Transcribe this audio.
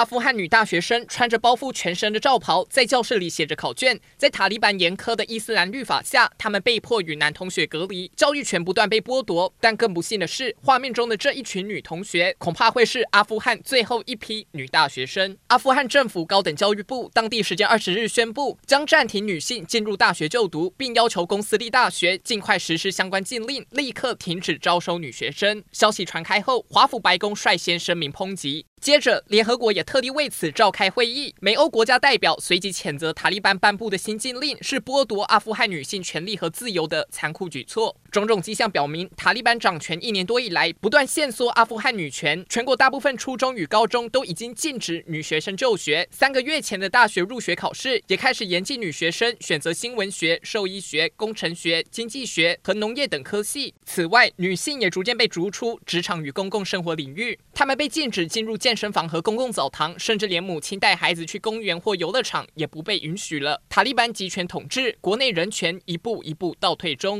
阿富汗女大学生穿着包覆全身的罩袍，在教室里写着考卷。在塔利班严苛的伊斯兰律法下，他们被迫与男同学隔离，教育权不断被剥夺。但更不幸的是，画面中的这一群女同学，恐怕会是阿富汗最后一批女大学生。阿富汗政府高等教育部当地时间二十日宣布，将暂停女性进入大学就读，并要求公私立大学尽快实施相关禁令，立刻停止招收女学生。消息传开后，华府白宫率先声明抨击。接着，联合国也特地为此召开会议。美欧国家代表随即谴责塔利班颁布的新禁令是剥夺阿富汗女性权利和自由的残酷举措。种种迹象表明，塔利班掌权一年多以来，不断限缩阿富汗女权。全国大部分初中与高中都已经禁止女学生就学。三个月前的大学入学考试也开始严禁女学生选择新闻学、兽医学、工程学、经济学和农业等科系。此外，女性也逐渐被逐出职场与公共生活领域。她们被禁止进入健身房和公共澡堂，甚至连母亲带孩子去公园或游乐场也不被允许了。塔利班集权统治，国内人权一步一步倒退中。